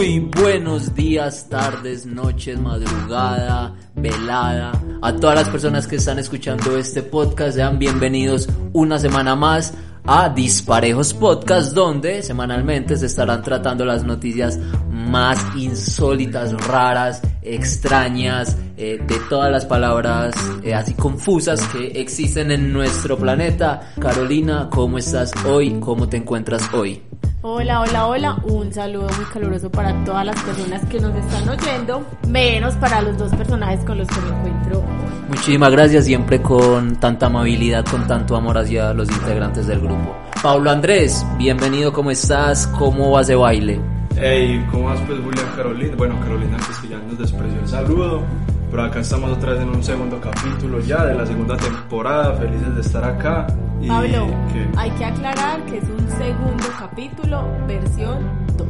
Muy buenos días, tardes, noches, madrugada, velada. A todas las personas que están escuchando este podcast, sean bienvenidos una semana más a Disparejos Podcast, donde semanalmente se estarán tratando las noticias más insólitas, raras, extrañas, eh, de todas las palabras eh, así confusas que existen en nuestro planeta. Carolina, ¿cómo estás hoy? ¿Cómo te encuentras hoy? Hola, hola, hola. Un saludo muy caluroso para todas las personas que nos están oyendo, menos para los dos personajes con los que me encuentro hoy. Muchísimas gracias, siempre con tanta amabilidad, con tanto amor hacia los integrantes del grupo. Pablo Andrés, bienvenido, ¿cómo estás? ¿Cómo vas de baile? Hey, ¿cómo vas pues Julián Carolina? Bueno, Carolina antes que ya nos despreció el saludo, pero acá estamos otra vez en un segundo capítulo ya de la segunda temporada, felices de estar acá. Y Pablo, que- hay que aclarar que es un segundo capítulo, versión 2.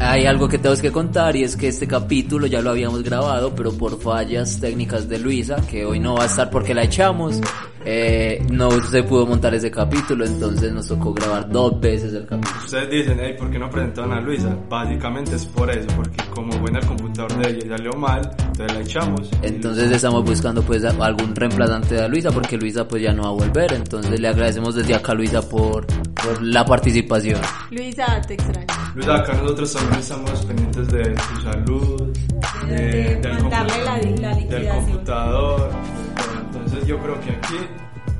Hay algo que tengo que contar y es que este capítulo ya lo habíamos grabado, pero por fallas técnicas de Luisa, que hoy no va a estar porque la echamos, eh, no se pudo montar ese capítulo, entonces nos tocó grabar dos veces el capítulo. Ustedes dicen, hey, ¿por qué no presentaron a Luisa? Básicamente es por eso, porque como en el computador de ella salió mal, entonces la echamos. Entonces estamos buscando pues algún reemplazante de Luisa porque Luisa pues ya no va a volver, entonces le agradecemos desde acá a Luisa por, por la participación. Luisa, te extraño. Luisa, acá nosotros también estamos pendientes de tu salud, de- del, mandarle compu- la la del computador. Entonces yo creo que aquí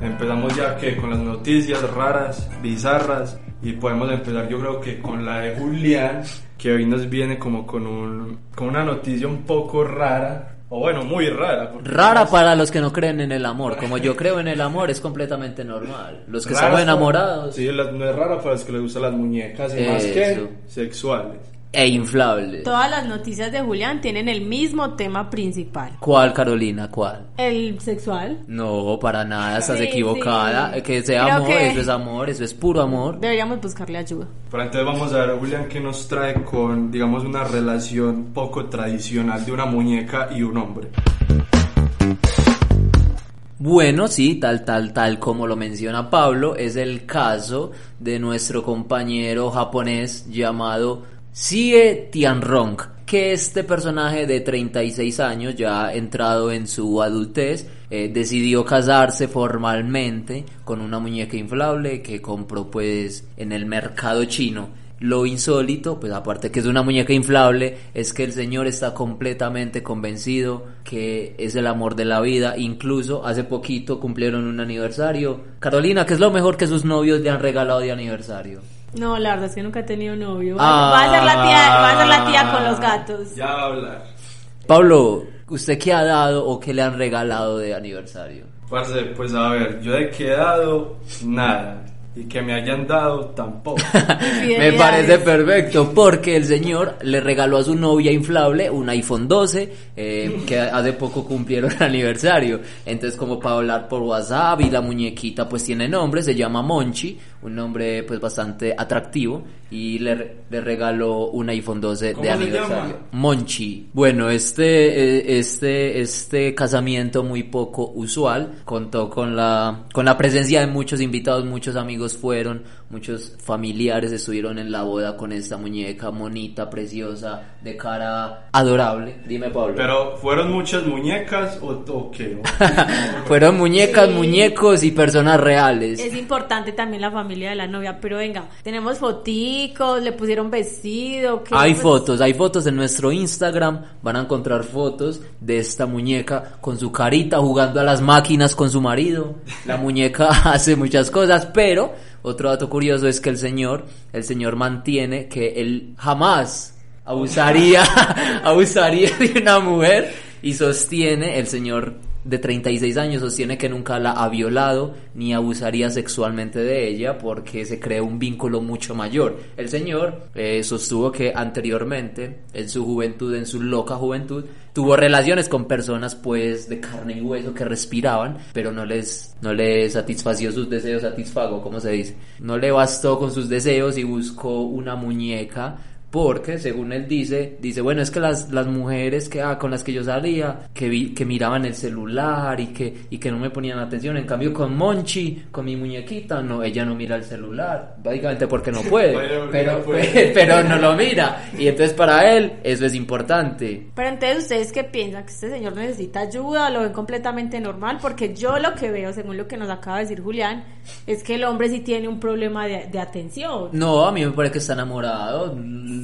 empezamos ya que con las noticias raras, bizarras, y podemos empezar yo creo que con la de Julián, que hoy nos viene como con, un, con una noticia un poco rara, o bueno, muy rara. Rara para los que no creen en el amor, como yo creo en el amor es completamente normal. Los que Rara estamos para- enamorados Sí, no es rara para los que les gustan las muñecas y más que sexuales. E inflables. Todas las noticias de Julián tienen el mismo tema principal. ¿Cuál Carolina? ¿Cuál? El sexual. No, para nada, estás Sí, equivocada. sí. Que sea Creo amor, que- eso es amor, eso es puro amor. Deberíamos buscarle ayuda. Pero entonces vamos a ver, Julián, que nos trae con, digamos, una relación poco tradicional de una muñeca y un hombre. Bueno, sí, tal, tal, tal como lo menciona Pablo, es el caso de nuestro compañero japonés llamado Sie Tianrong, que este personaje de 36 años, ya entrado en su adultez, eh, decidió casarse formalmente con una muñeca inflable que compró pues en el mercado chino. Lo insólito, pues aparte que es una muñeca inflable, es que el señor está completamente convencido que es el amor de la vida. Incluso hace poquito cumplieron un aniversario. Carolina, ¿qué es lo mejor que sus novios le han regalado de aniversario? No, la verdad es que nunca he tenido novio. Ah. Va a ser la tía, va a ser la tía con los gatos. Ya va a hablar. Pablo, ¿usted qué ha dado o qué le han regalado de aniversario? Parce, pues a ver, yo he quedado nada. Y que me hayan dado tampoco. Me parece perfecto porque el señor le regaló a su novia inflable un iPhone 12 eh, que hace poco cumplieron el aniversario. Entonces como para hablar por WhatsApp y la muñequita pues tiene nombre, se llama Monchi, un nombre pues bastante atractivo y le, le regaló un iPhone 12 ¿Cómo de se aniversario. llama? Monchi. Bueno, este, eh, este, este casamiento muy poco usual contó con la, con la presencia de muchos invitados, muchos amigos fueron, muchos familiares estuvieron en la boda con esta muñeca bonita, preciosa, de cara adorable. Dime, Pablo. Pero, ¿fueron muchas muñecas o, o qué? Fueron muñecas, Sí. muñecos y personas reales. Es importante también la familia de la novia, pero venga, tenemos foticos, le pusieron vestido. ¿qué? Hay Pues, fotos, hay fotos en nuestro Instagram, van a encontrar fotos de esta muñeca con su carita jugando a las máquinas con su marido. La muñeca hace muchas cosas, pero otro dato curioso es que el señor, el señor mantiene que él jamás abusaría, abusaría de una mujer y sostiene el señor de 36 años sostiene que nunca la ha violado ni abusaría sexualmente de ella porque se cree un vínculo mucho mayor. El señor eh, sostuvo que anteriormente, en su juventud, en su loca juventud, tuvo relaciones con personas pues de carne y hueso que respiraban, pero no les, no le satisfació sus deseos, satisfago, como se dice. No le bastó con sus deseos y buscó una muñeca porque según él dice, dice, bueno, es que las, las mujeres que, ah, con las que yo salía, que, vi, que miraban el celular y que, y que no me ponían atención, en cambio con Monchi, con mi muñequita, no, ella no mira el celular, básicamente porque no puede, pero, pero no lo mira, y entonces para él eso es importante. Pero entonces ustedes qué piensan, que este señor necesita ayuda, lo ven completamente normal, porque yo lo que veo, según lo que nos acaba de decir Julián, es que el hombre sí tiene un problema de, de atención. No, a mí me parece que está enamorado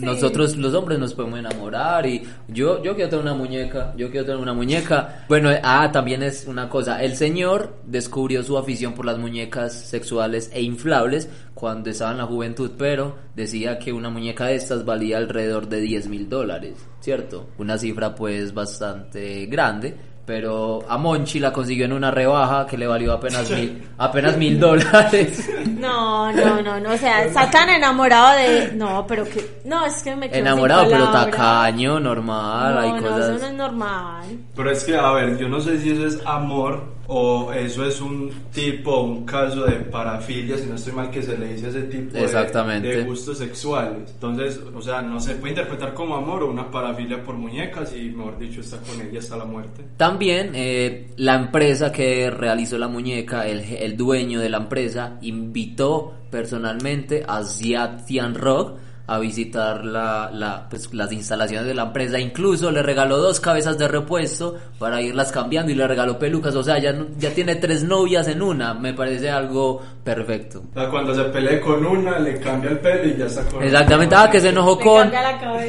nosotros los hombres nos podemos enamorar y yo, yo quiero tener una muñeca, yo quiero tener una muñeca. Bueno, ah, también es una cosa, el señor descubrió su afición por las muñecas sexuales e inflables cuando estaba en la juventud, pero decía que una muñeca de estas valía alrededor de 10 mil dólares, ¿cierto? Una cifra pues bastante grande pero a Monchi la consiguió en una rebaja que le valió apenas mil, apenas mil dólares. No, no, no, no, o sea, está tan enamorado de, no, pero que, no, es que me quedo Enamorado, pero tacaño, normal, hay no, cosas. eso no es normal. Pero es que, a ver, yo no sé si eso es amor o eso es un tipo, un caso de parafilia, si no estoy mal que se le dice ese tipo Exactamente. De, de gustos sexuales. Entonces, o sea, no se puede interpretar como amor o una parafilia por muñecas y, mejor dicho, está con ella hasta la muerte. También eh, la empresa que realizó la muñeca, el, el dueño de la empresa, invitó personalmente a Ziad Tian Rock a visitar la, la, pues, las instalaciones de la empresa. Incluso le regaló dos cabezas de repuesto para irlas cambiando y le regaló pelucas. O sea, ya, ya tiene tres novias en una. Me parece algo perfecto. O sea, cuando se pelee con una, le cambia el pelo y ya con Exactamente. Ah, que se enojó Le con.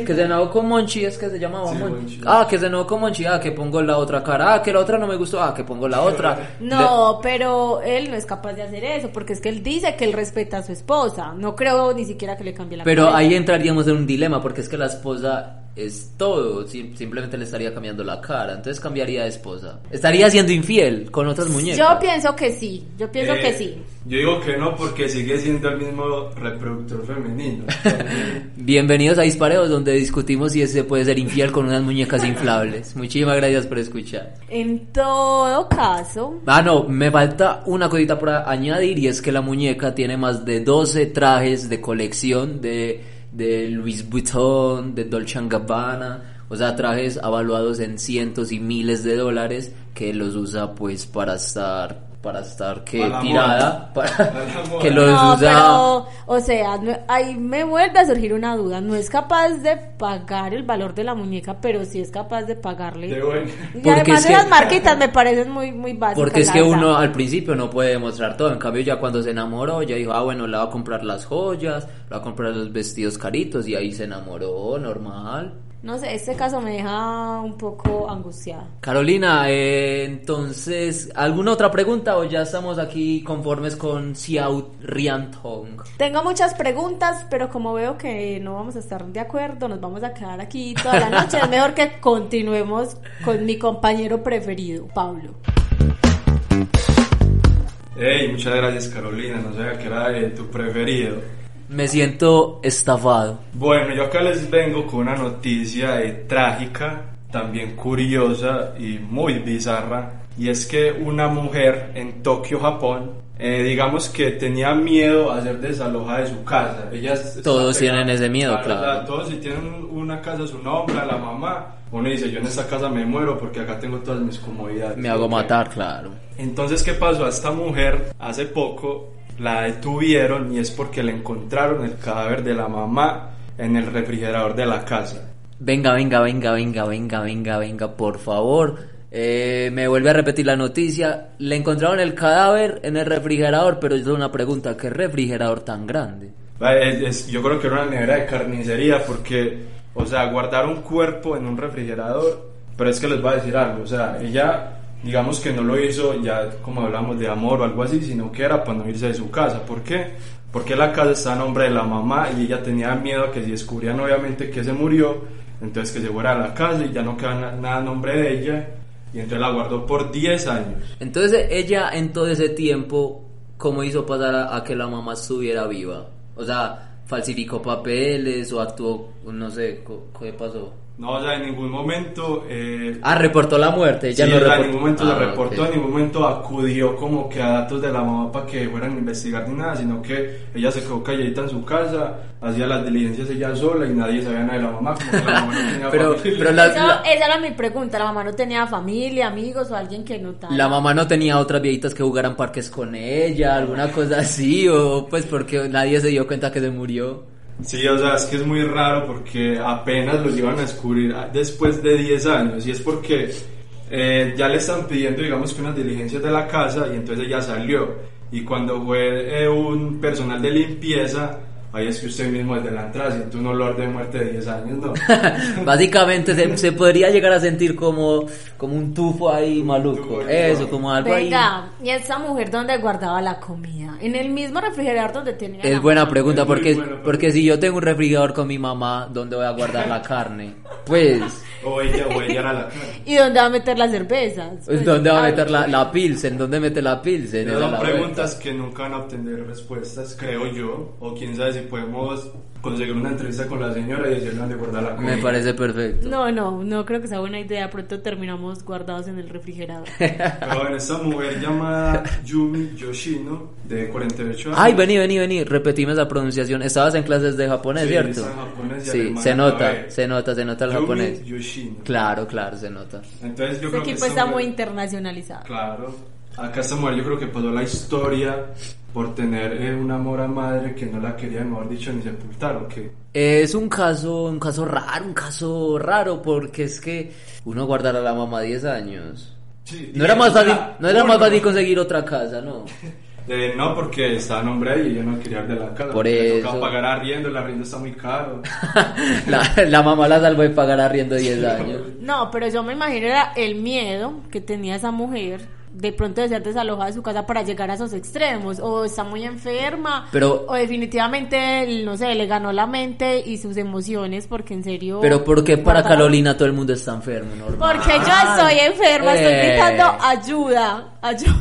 Que se enojó con Monchi, es que se llamaba Sí, Monchi. Monchi. Ah, que se enojó con Monchi. Ah, que pongo la otra cara. Ah, que la otra no me gustó. Ah, que pongo la otra. No, pero él no es capaz de hacer eso, porque es que él dice que él respeta a su esposa. No creo ni siquiera que le cambie la Pero cabeza. Ahí entraríamos en un dilema porque es que la esposa es todo, sim- simplemente le estaría cambiando la cara, entonces cambiaría de esposa. Estaría siendo infiel con otras muñecas. Yo pienso que sí, yo pienso Eh, que sí. Yo digo que no porque sigue siendo el mismo reproductor femenino. Bienvenidos a Dispareos donde discutimos si se puede ser infiel con unas muñecas inflables. Muchísimas gracias por escuchar. En todo caso, Ah, no, me falta una cosita por añadir y es que la muñeca tiene más de 12 trajes de colección de, de Louis Vuitton, de Dolce Gabbana, o sea, trajes avaluados en cientos y miles de dólares que los usa pues para estar para estar que Para tirada, para que los no, usa pero, o sea, no- ahí me vuelve a surgir una duda. No es capaz de pagar el valor de la muñeca, pero sí es capaz de pagarle. De bueno. Y Porque además es de que- las marquitas me parecen muy, muy básicas. Porque es que uno al principio no puede demostrar todo, en cambio ya cuando se enamoró, ya dijo, ah bueno, le va a comprar las joyas, le va a comprar los vestidos caritos y ahí se enamoró, normal. No sé, este caso me deja un poco angustiada. Carolina, eh, entonces, ¿alguna otra pregunta o ya estamos aquí conformes con Xiao Riantong? Tengo muchas preguntas, pero como veo que no vamos a estar de acuerdo, nos vamos a quedar aquí toda la noche. es mejor que continuemos con mi compañero preferido, Pablo. Hey, muchas gracias Carolina, no sabía que era eh, tu preferido. Me siento estafado. Bueno, yo acá les vengo con una noticia eh, trágica, también curiosa y muy bizarra, y es que una mujer en Tokio, Japón, eh, digamos que tenía miedo a ser desalojada de su casa. Ellas Todos tienen ese miedo, claro. todos si tienen una casa a su nombre, a la mamá, uno dice, yo en esta casa me muero porque acá tengo todas mis comodidades. Me hago matar, claro. Entonces, ¿qué pasó? A esta mujer hace poco la detuvieron y es porque le encontraron el cadáver de la mamá en el refrigerador de la casa. Venga, venga, venga, venga, venga, venga, venga, por favor. Eh, me vuelve a repetir la noticia. Le encontraron el cadáver en el refrigerador, pero yo tengo una pregunta. ¿Qué refrigerador tan grande? Es- es- yo creo que era una nevera de carnicería porque, o sea, guardar un cuerpo en un refrigerador, pero es que les voy a decir algo, o sea, ella, digamos que no lo hizo ya como hablamos de amor o algo así, sino que era para no irse de su casa. ¿Por qué? Porque la casa está a nombre de la mamá y ella tenía miedo que si descubrían obviamente que se murió, entonces que se fuera a la casa y ya no queda na- nada a nombre de ella. y entonces la guardó por 10 años. Entonces ella en todo ese tiempo, ¿cómo hizo pasar a, a que la mamá estuviera viva? O sea, falsificó papeles o actuó, no sé, ¿qué pasó? No, o sea, en ningún momento... Eh, Ah, reportó la muerte. Ella sí, no sea, en reportó. ningún momento Ah, se reportó, ok. en ningún momento acudió como que a datos de la mamá para que fueran a investigar ni nada, sino que ella se quedó calladita en su casa, hacía las diligencias ella sola y nadie sabía nada de la mamá, como que la mamá no tenía Pero- familia. pero la- Eso- esa era mi pregunta. La mamá no tenía familia, amigos o alguien que notara. La mamá no tenía otras viejitas que jugaran parques con ella, alguna cosa así, o pues porque nadie se dio cuenta que se murió. Sí, o sea, es que es muy raro porque apenas lo llevan a descubrir después de 10 años y es porque eh, ya le están pidiendo, digamos, que unas diligencias de la casa y entonces ella salió. Y cuando fue eh, un personal de limpieza, ahí es que usted mismo desde la entrada siente un olor de muerte de 10 años, ¿no? Básicamente se, se podría llegar a sentir como, como un tufo ahí maluco. tufo, Eso, no. como algo ahí. Venga, ¿y esa mujer dónde guardaba la comida? En el mismo refrigerador donde tenía. Es la buena pregunta Es porque, buena pregunta. porque si yo tengo un refrigerador con mi mamá, ¿dónde voy a guardar la carne? Pues, O ella, o ella era la cara. ¿Y dónde va a meter las cervezas? Pues, ¿dónde va a ah, meter la, la pilsen? ¿Dónde mete la pilsen? Es Son la preguntas que nunca van a obtener respuestas, creo yo. O quién sabe si podemos conseguir una entrevista con la señora y decirle dónde guardar la comida. Me parece perfecto. No, no, no creo que sea buena idea. Pronto terminamos guardados en el refrigerador. Pero bueno, esta mujer llamada Yumi Yoshino, de 48 años. Ay, vení, vení, vení, repetime esa pronunciación. Estabas en clases de japonés, Sí, ¿cierto? en japonés y Sí, alemán se la nota, se nota, se nota el Yumi japonés. Yoshino. Claro, claro, se nota. Entonces yo Este creo que equipo está muy internacionalizado. Claro. Acá esta mujer yo creo que pasó la historia por tener eh, una mora madre que no la quería, mejor dicho, ni sepultar, ¿o qué? Es un caso, un caso raro, un caso raro, porque es que uno guardar a la mamá 10 años. Sí, No era más fácil, no era más fácil conseguir otra casa, ¿no? Eh, no, porque estaba a nombre ahí y ella no quería ir de la casa. Por eso. tocaba pagar arriendo, el arriendo está muy caro. la, la mamá la salvó de pagar arriendo 10 años. No, pero yo me imagino era el miedo que tenía esa mujer de pronto de ser desalojada de su casa para llegar a esos extremos. O está muy enferma. Pero- o definitivamente, no sé, le ganó la mente y sus emociones porque en serio... Pero ¿por qué para Carolina todo el mundo está enfermo? Normal. Porque yo estoy enferma, estoy Eh. gritando ayuda, ayuda.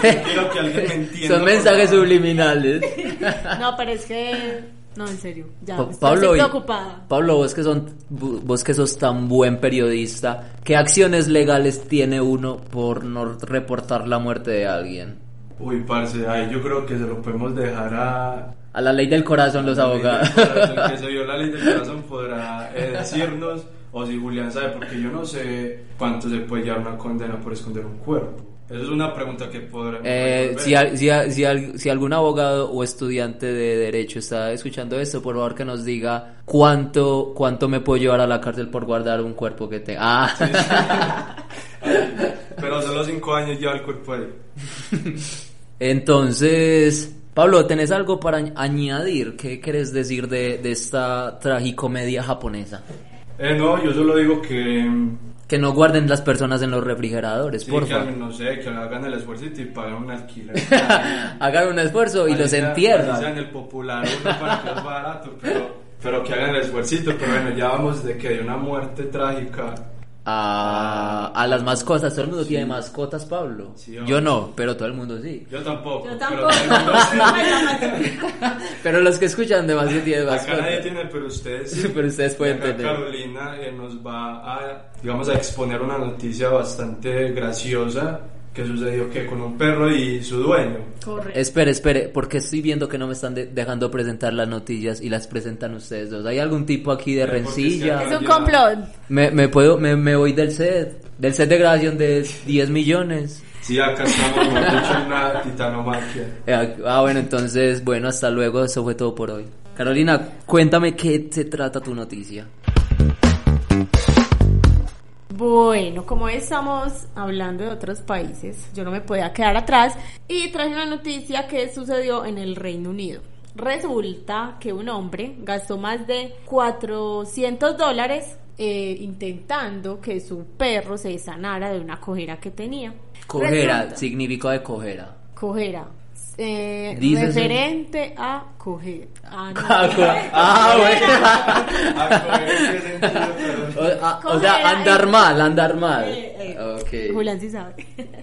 Quiero que alguien me entienda. Son mensajes subliminales. No, pero es que... No, en serio, ya, Pa- Pablo, y- preocupada. Pablo, vos que son, vos que sos tan buen periodista, ¿qué acciones legales tiene uno por no reportar la muerte de alguien? Uy, parce, ahí yo creo que se lo podemos dejar a... A la ley del corazón los abogados. corazón, que se vio la ley del corazón podrá eh, decirnos, o si Julián sabe, porque yo no sé cuánto se puede llevar una condena por esconder un cuerpo. Esa es una pregunta que podremos Eh, si, si, si, si algún abogado o estudiante de derecho está escuchando esto, por favor que nos diga cuánto cuánto me puedo llevar a la cárcel por guardar un cuerpo que te... Ah, Pero solo cinco años lleva el cuerpo ahí. entonces, Pablo, ¿tenés algo para añ- añadir? ¿Qué querés decir de, de esta tragicomedia japonesa? Eh, no, yo solo digo que... Que no guarden las personas en los refrigeradores, Sí, por favor. hagan, no sé, que hagan el esfuerzo y paguen un alquiler. Hagan un esfuerzo y los entierran. en el popular uno para que es barato, pero, pero que hagan el esfuerzo. Pero bueno, ya vamos de que de una muerte trágica. A, a las mascotas, todo el mundo tiene mascotas, Pablo. Sí, Yo no, pero todo el mundo sí. Yo tampoco. Yo pero tampoco. los que escuchan de más tienen Acá mascotas. nadie tiene, pero ustedes sí. Pero ustedes pueden acá tener. Carolina eh, nos va a, digamos, a exponer una noticia bastante graciosa que sucedió que con un perro y su dueño. Correcto. Espere, espere, porque estoy viendo que no me están de- dejando presentar las noticias y las presentan ustedes dos. ¿Hay algún tipo aquí de rencilla? Es un complot. Me, me puedo, me, me voy del set, del set de grabación de 10 millones. Sí, acá estamos, en una titanomaquia. Eh, Ah, bueno, entonces, bueno, hasta luego, eso fue todo por hoy. Carolina, cuéntame qué se trata tu noticia. Bueno, como estamos hablando de otros países, yo no me podía quedar atrás y traje una noticia que sucedió en el Reino Unido. Resulta que un hombre gastó más de 400 dólares eh, intentando que su perro se sanara de una cojera que tenía. Cojera, Resulta- significado de cojera. Cojera. Eh, referente a coger. Ah, no. Ah, co- ah, Ah, coger, ¿qué sentido, perdón? bueno. O, o sea, andar mal, andar mal. Eh, eh. Ok. Julián sí sabe.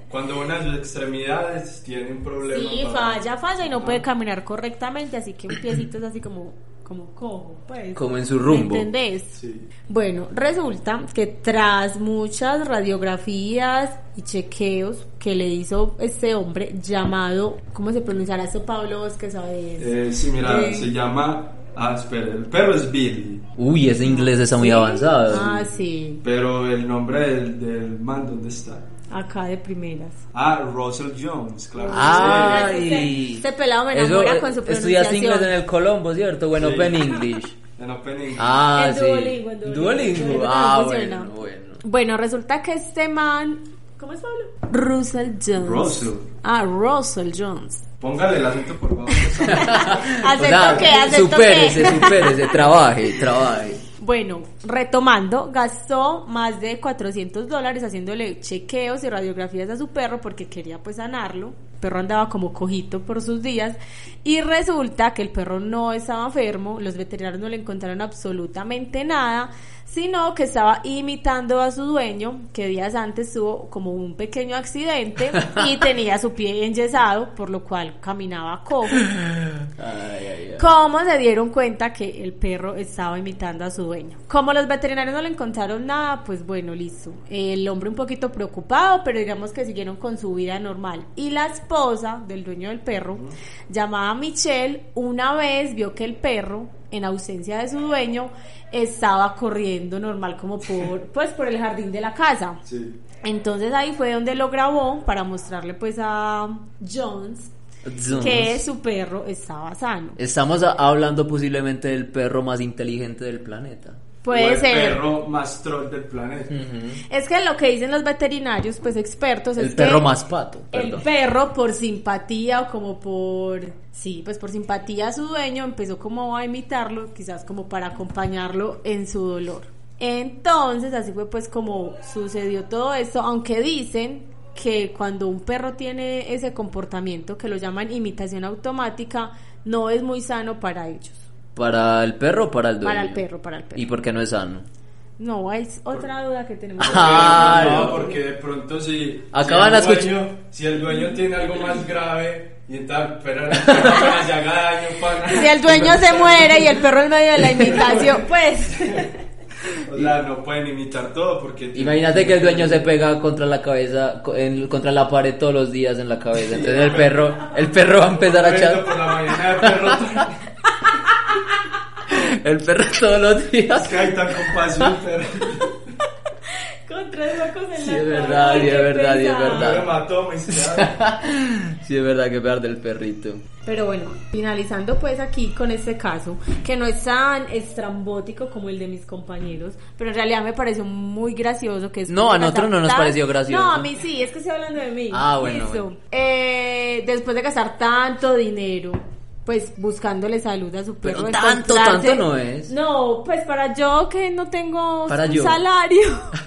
Cuando una de sus extremidades tiene un problema. Sí, para- falla, falla y no puede caminar correctamente, así que un piecito es así como, como cojo, pues. Como en su rumbo. ¿Me entendés? Sí. Bueno, resulta que tras muchas radiografías y chequeos que le hizo este hombre llamado, ¿cómo se pronunciará esto, Pablo? Vos que sabes. Eh, sí, mira, Eh. se llama. Ah, espera, el perro es Billy. Uy, ese inglés está muy avanzado. Ah, sí, Pero el nombre del, del man, ¿dónde está? Acá de primeras. Ah, Russell Jones, claro. Ah, Este- Ay. este pelado me enamora eh, con su Estudiaste inglés en pronunciación. el Colombo, ¿cierto? Bueno, Sí. Open English. Sí. En Opening. Ah, En sí. Duolingo, en Duolingo. Duolingo. Duolingo Ah, bueno, bueno. Bueno, resulta que este man, ¿cómo es Pablo? Russell Jones. Russell. Ah, Russell Jones. Póngale el acento, por favor. ¿Acento O sea, qué? ¿Acento supérese, qué? supérese, trabaje, trabaje. Bueno, retomando, gastó más de 400 dólares haciéndole chequeos y radiografías a su perro porque quería pues sanarlo. Perro andaba como cojito por sus días y resulta que el perro no estaba enfermo, los veterinarios no le encontraron absolutamente nada, sino que estaba imitando a su dueño, que días antes tuvo como un pequeño accidente y tenía su pie enyesado, por lo cual caminaba cojo. ¿Cómo se dieron cuenta que el perro estaba imitando a su dueño? Como los veterinarios no le encontraron nada, pues bueno, listo. El hombre un poquito preocupado, pero digamos que siguieron con su vida normal. Y la esposa del dueño del perro, llamada Michelle, una vez vio que el perro, en ausencia de su dueño, estaba corriendo normal como por, pues, por el jardín de la casa. Sí. Entonces ahí fue donde lo grabó para mostrarle pues a Jones que su perro estaba sano. Estamos hablando posiblemente del perro más inteligente del planeta. O Puede el ser. perro más troll del planeta. Es que lo que dicen los veterinarios, pues expertos, El es perro que más pato. el perro por simpatía o como por, sí, pues por simpatía a su dueño empezó como a imitarlo, quizás como para acompañarlo en su dolor. Entonces, así fue pues como sucedió todo esto, aunque dicen que cuando un perro tiene ese comportamiento que lo llaman imitación automática, no es muy sano para ellos. ¿Para el perro o para el dueño? Para el perro, para el perro. ¿Y por qué no es sano? No, es otra duda que tenemos. Ah, no, no. porque de pronto si, Acaban si, el dueño, si el dueño tiene algo más grave y tal, pero el perro apenas se haga daño, pana. Si el dueño se muere y el perro en medio de la imitación, pues... O sea, no pueden imitar todo porque... Imagínate que el dueño se pega contra la cabeza, en- contra la pared todos los días en la cabeza. Entonces el perro, el perro va a empezar a echar, por la mañana el perro... el perro todos los días. Es que hay tan compasión, pero... Con tres locos en Sí, la es verdad, sí, es verdad, sí, es verdad. Me mató, me. Sí, es verdad que pegar del perrito. Pero bueno, finalizando pues aquí con este caso, que no es tan estrambótico como el de mis compañeros, pero en realidad me pareció muy gracioso que No, a nosotros no nos gastar pareció gracioso. No, a mí sí, es que estoy hablando de mí. Ah, bueno, Listo. bueno. Eh, después de gastar tanto dinero, pues buscándole salud a su perro. Pero tanto, tanto no es. No, pues para yo que no tengo Para un yo. salario.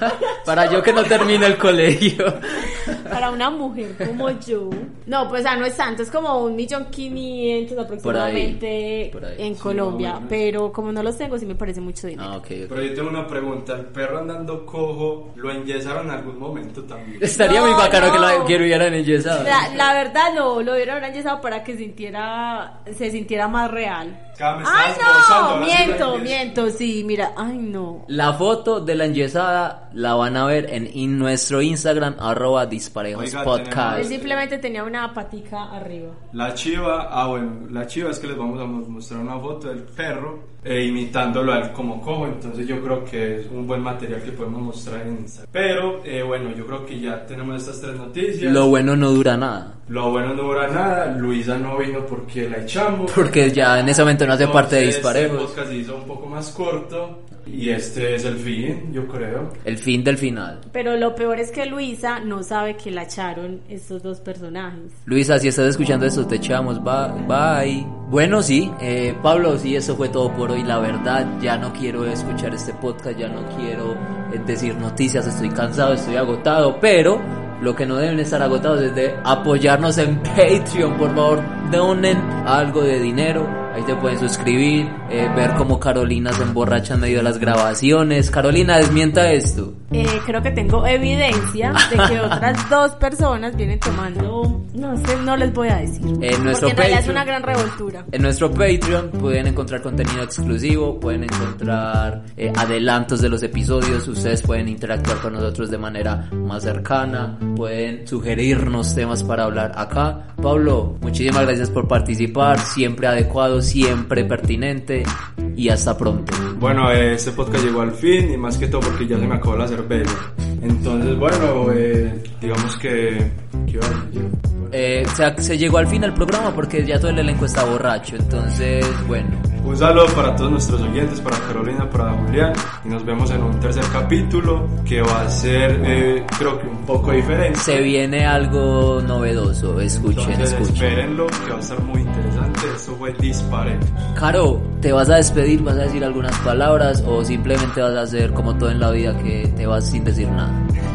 Para yo que no termine el colegio. para una mujer como yo. No, pues ah, no es tanto, es como un millón quinientos aproximadamente Por ahí. en Sí, Colombia. pero como no los tengo, sí me parece mucho dinero. Ah, ok, ok. Pero yo tengo una pregunta. ¿El perro andando cojo lo enyesaron en algún momento también? Estaría No, muy bacano que no. lo que lo hubieran enyesado. La, la verdad no, lo hubieran enyesado para que sintiera, se sintiera más real. Me Ay no, miento, miento, sí, mira, ay no. La foto de la enyesada la van a ver en, in- nuestro Instagram, arroba disparejos Oiga, podcast. Él simplemente tenía una patica arriba. La chiva, ah bueno, la chiva es que les vamos a mo- mostrar una foto del perro eh, imitándolo a él como cojo, entonces yo creo que es un buen material que podemos mostrar en Instagram. Pero eh, bueno, yo creo que ya tenemos estas tres noticias. Lo bueno no dura nada. Lo bueno no dura nada, Luisa no vino porque la echamos. Porque ya en ese momento no hace parte de Entonces, disparejos. El podcast se hizo un poco más corto y este es el fin, yo creo. El fin del final. Pero lo peor es que Luisa no sabe que la echaron estos dos personajes. Luisa, si estás escuchando esto, te echamos. Bye. bye. Bueno, sí, eh, Pablo, sí, eso fue todo por hoy. La verdad, ya no quiero escuchar este podcast, ya no quiero eh, decir noticias, estoy cansado, estoy agotado, pero lo que no deben estar agotados es de apoyarnos en Patreon, por favor, donen algo de dinero Ahí te pueden suscribir, eh, ver cómo Carolina se emborracha en medio de las grabaciones. Carolina, desmienta esto. Eh, creo que tengo evidencia de que otras dos personas vienen tomando, no sé, no les voy a decir. En nuestro porque en Patreon, es una gran revoltura. En nuestro Patreon pueden encontrar contenido exclusivo, pueden encontrar eh, adelantos de los episodios, ustedes pueden interactuar con nosotros de manera más cercana, pueden sugerirnos temas para hablar acá. Pablo, muchísimas gracias por participar, siempre adecuado siempre pertinente y hasta pronto. Bueno, este podcast llegó al fin y más que todo porque ya se me acabó la cerveza. Entonces, bueno, eh, digamos que... Eh, o sea, se llegó al fin el programa porque ya todo el elenco está borracho, entonces, bueno. Un saludo para todos nuestros oyentes, para Carolina, para Julián, y nos vemos en un tercer capítulo que va a ser, eh, creo que un poco diferente. Se viene algo novedoso, escuchen, Entonces, escuchen. Espérenlo, que va a estar muy interesante. Esto fue Disparetos. Caro, ¿te vas a despedir? ¿Vas a decir algunas palabras o simplemente vas a hacer como todo en la vida que te vas sin decir nada?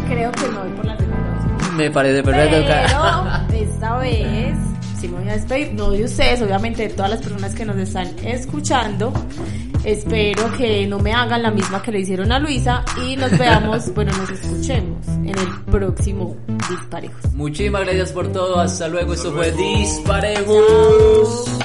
Creo que no voy por la segunda opción. Me parece perfecto. Pero esta vez sí me voy a despedir, no de ustedes, obviamente de todas las personas que nos están escuchando. Espero que no me hagan la misma que le hicieron a Luisa y nos veamos, bueno, nos escuchemos en el próximo Disparejos. Muchísimas gracias por todo, hasta luego, esto fue Disparejos.